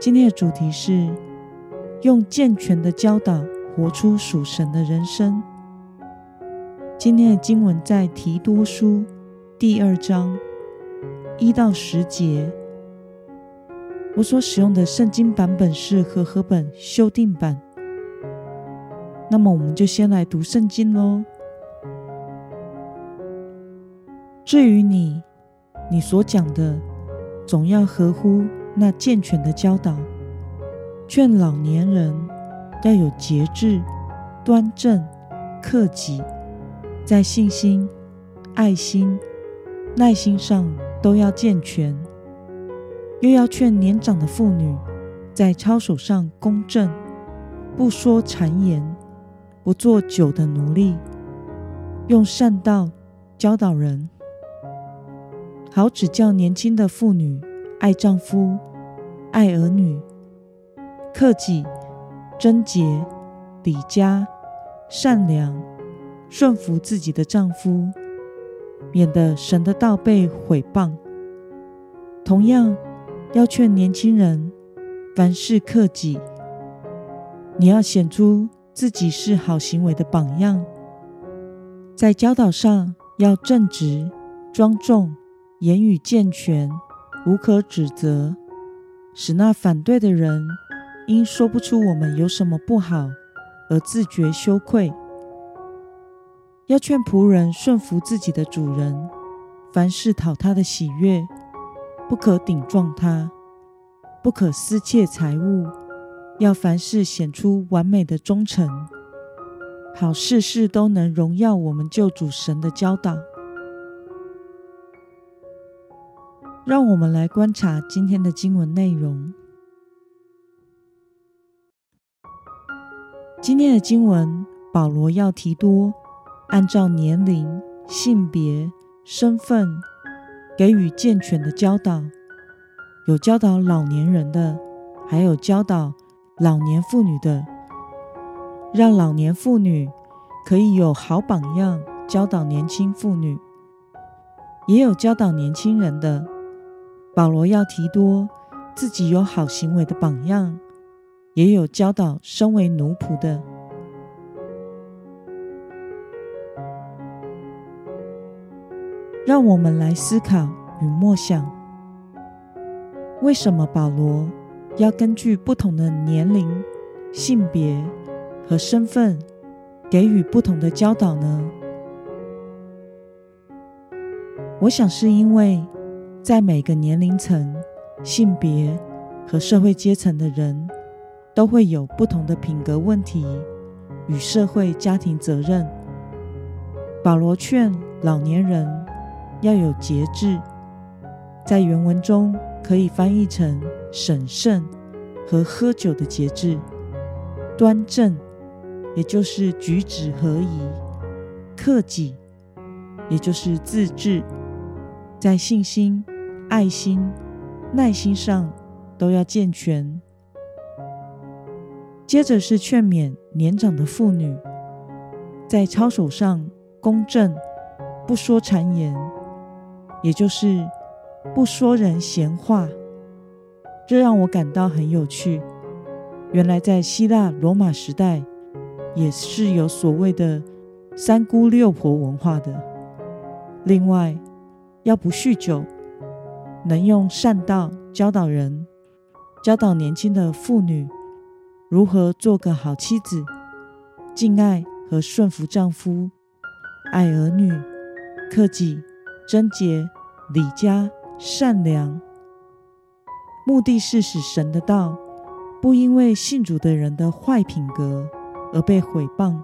今天的主题是用健全的教导活出属神的人生。今天的经文在提多书第二章一到十节。我所使用的圣经版本是和合本修订版。那么，我们就先来读圣经喽。至于你，你所讲的，总要合乎。那健全的教导，劝老年人要有节制、端正、克己，在信心、爱心、耐心上都要健全；又要劝年长的妇女在操守上公正，不说谗言，不做酒的奴隶，用善道教导人，好指教年轻的妇女。爱丈夫，爱儿女，克己、贞洁、礼家、善良，顺服自己的丈夫，免得神的道被毁谤。同样，要劝年轻人，凡事克己。你要显出自己是好行为的榜样，在教导上要正直、庄重，言语健全。无可指责，使那反对的人因说不出我们有什么不好而自觉羞愧。要劝仆人顺服自己的主人，凡事讨他的喜悦，不可顶撞他，不可私窃财物，要凡事显出完美的忠诚，好事事都能荣耀我们救主神的教导。让我们来观察今天的经文内容。今天的经文，保罗要提多按照年龄、性别、身份给予健全的教导，有教导老年人的，还有教导老年妇女的，让老年妇女可以有好榜样教导年轻妇女，也有教导年轻人的。保罗要提多自己有好行为的榜样，也有教导身为奴仆的。让我们来思考与默想：为什么保罗要根据不同的年龄、性别和身份给予不同的教导呢？我想是因为。在每个年龄层、性别和社会阶层的人，都会有不同的品格问题与社会家庭责任。保罗劝老年人要有节制，在原文中可以翻译成审慎和喝酒的节制；端正，也就是举止合宜；克己，也就是自制；在信心。爱心、耐心上都要健全。接着是劝勉年长的妇女，在操守上公正，不说谗言，也就是不说人闲话。这让我感到很有趣。原来在希腊罗马时代，也是有所谓的三姑六婆文化的。另外，要不酗酒。能用善道教导人，教导年轻的妇女如何做个好妻子，敬爱和顺服丈夫，爱儿女，克己、贞洁、礼家、善良。目的是使神的道不因为信主的人的坏品格而被毁谤。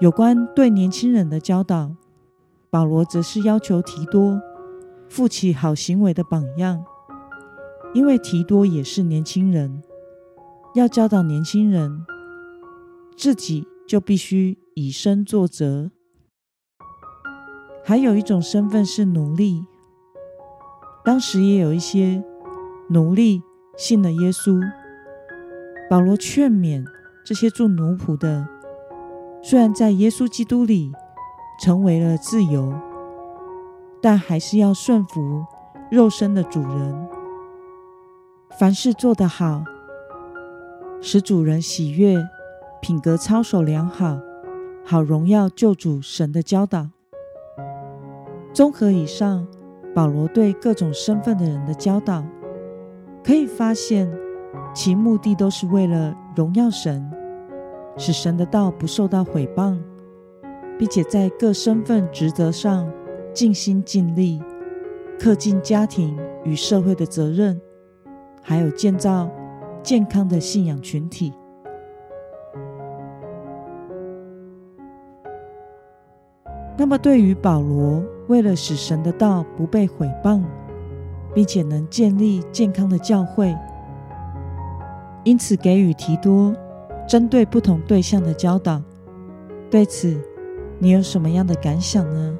有关对年轻人的教导，保罗则是要求提多。负起好行为的榜样，因为提多也是年轻人，要教导年轻人，自己就必须以身作则。还有一种身份是奴隶，当时也有一些奴隶信了耶稣。保罗劝勉这些做奴仆的，虽然在耶稣基督里成为了自由，但还是要顺服肉身的主人。凡事做得好，使主人喜悦，品格操守良好，好荣耀救主神的教导。综合以上，保罗对各种身份的人的教导，可以发现其目的都是为了荣耀神，使神的道不受到毁谤，并且在各身份职责上尽心尽力，恪尽家庭与社会的责任。还有建造健康的信仰群体。那么，对于保罗，为了使神的道不被毁谤，并且能建立健康的教会，因此给予提多针对不同对象的教导。对此，你有什么样的感想呢？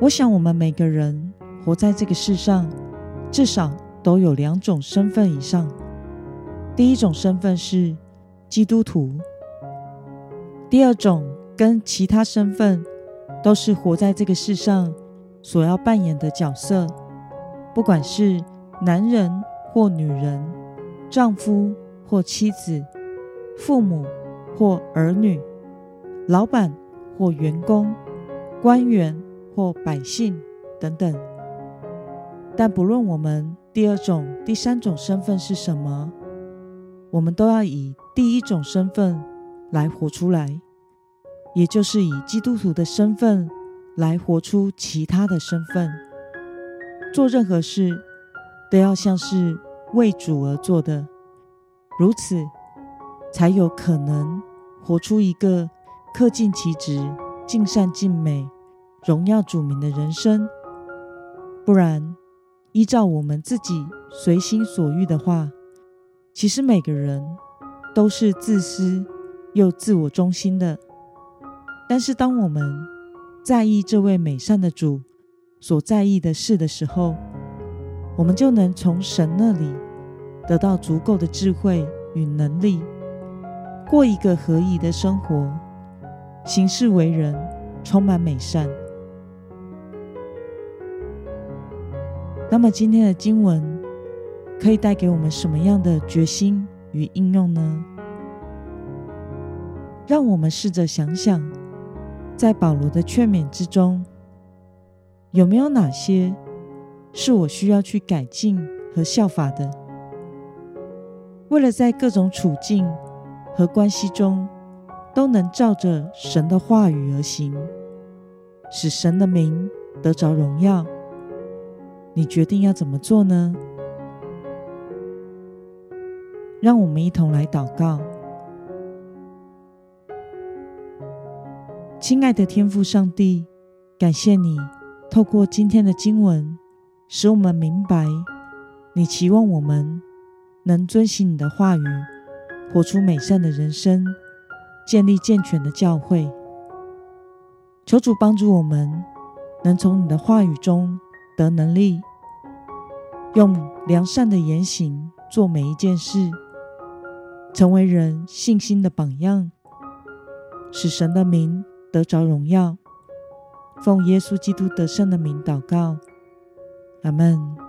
我想，我们每个人。活在这个世上，至少都有两种身份以上。第一种身份是基督徒，第二种跟其他身份都是活在这个世上所要扮演的角色，不管是男人或女人，丈夫或妻子，父母或儿女，老板或员工，官员或百姓等等。但不论我们第二种、第三种身份是什么，我们都要以第一种身份来活出来，也就是以基督徒的身份来活出其他的身份。做任何事都要像是为主而做的，如此才有可能活出一个恪尽其职、尽善尽美、荣耀主名的人生。不然，依照我们自己随心所欲的话，其实每个人都是自私又自我中心的。但是，当我们在意这位美善的主所在意的事的时候，我们就能从神那里得到足够的智慧与能力，过一个合宜的生活，行事为人充满美善。那么今天的经文可以带给我们什么样的决心与应用呢？让我们试着想想，在保罗的劝勉之中，有没有哪些是我需要去改进和效法的？为了在各种处境和关系中都能照着神的话语而行，使神的名得着荣耀。你决定要怎么做呢？让我们一同来祷告。亲爱的天父上帝，感谢你透过今天的经文，使我们明白你期望我们能遵行你的话语，活出美善的人生，建立健全的教会。求主帮助我们，能从你的话语中。得能力，用良善的言行做每一件事，成为人信心的榜样，使神的名得着荣耀。奉耶稣基督得胜的名祷告，阿门。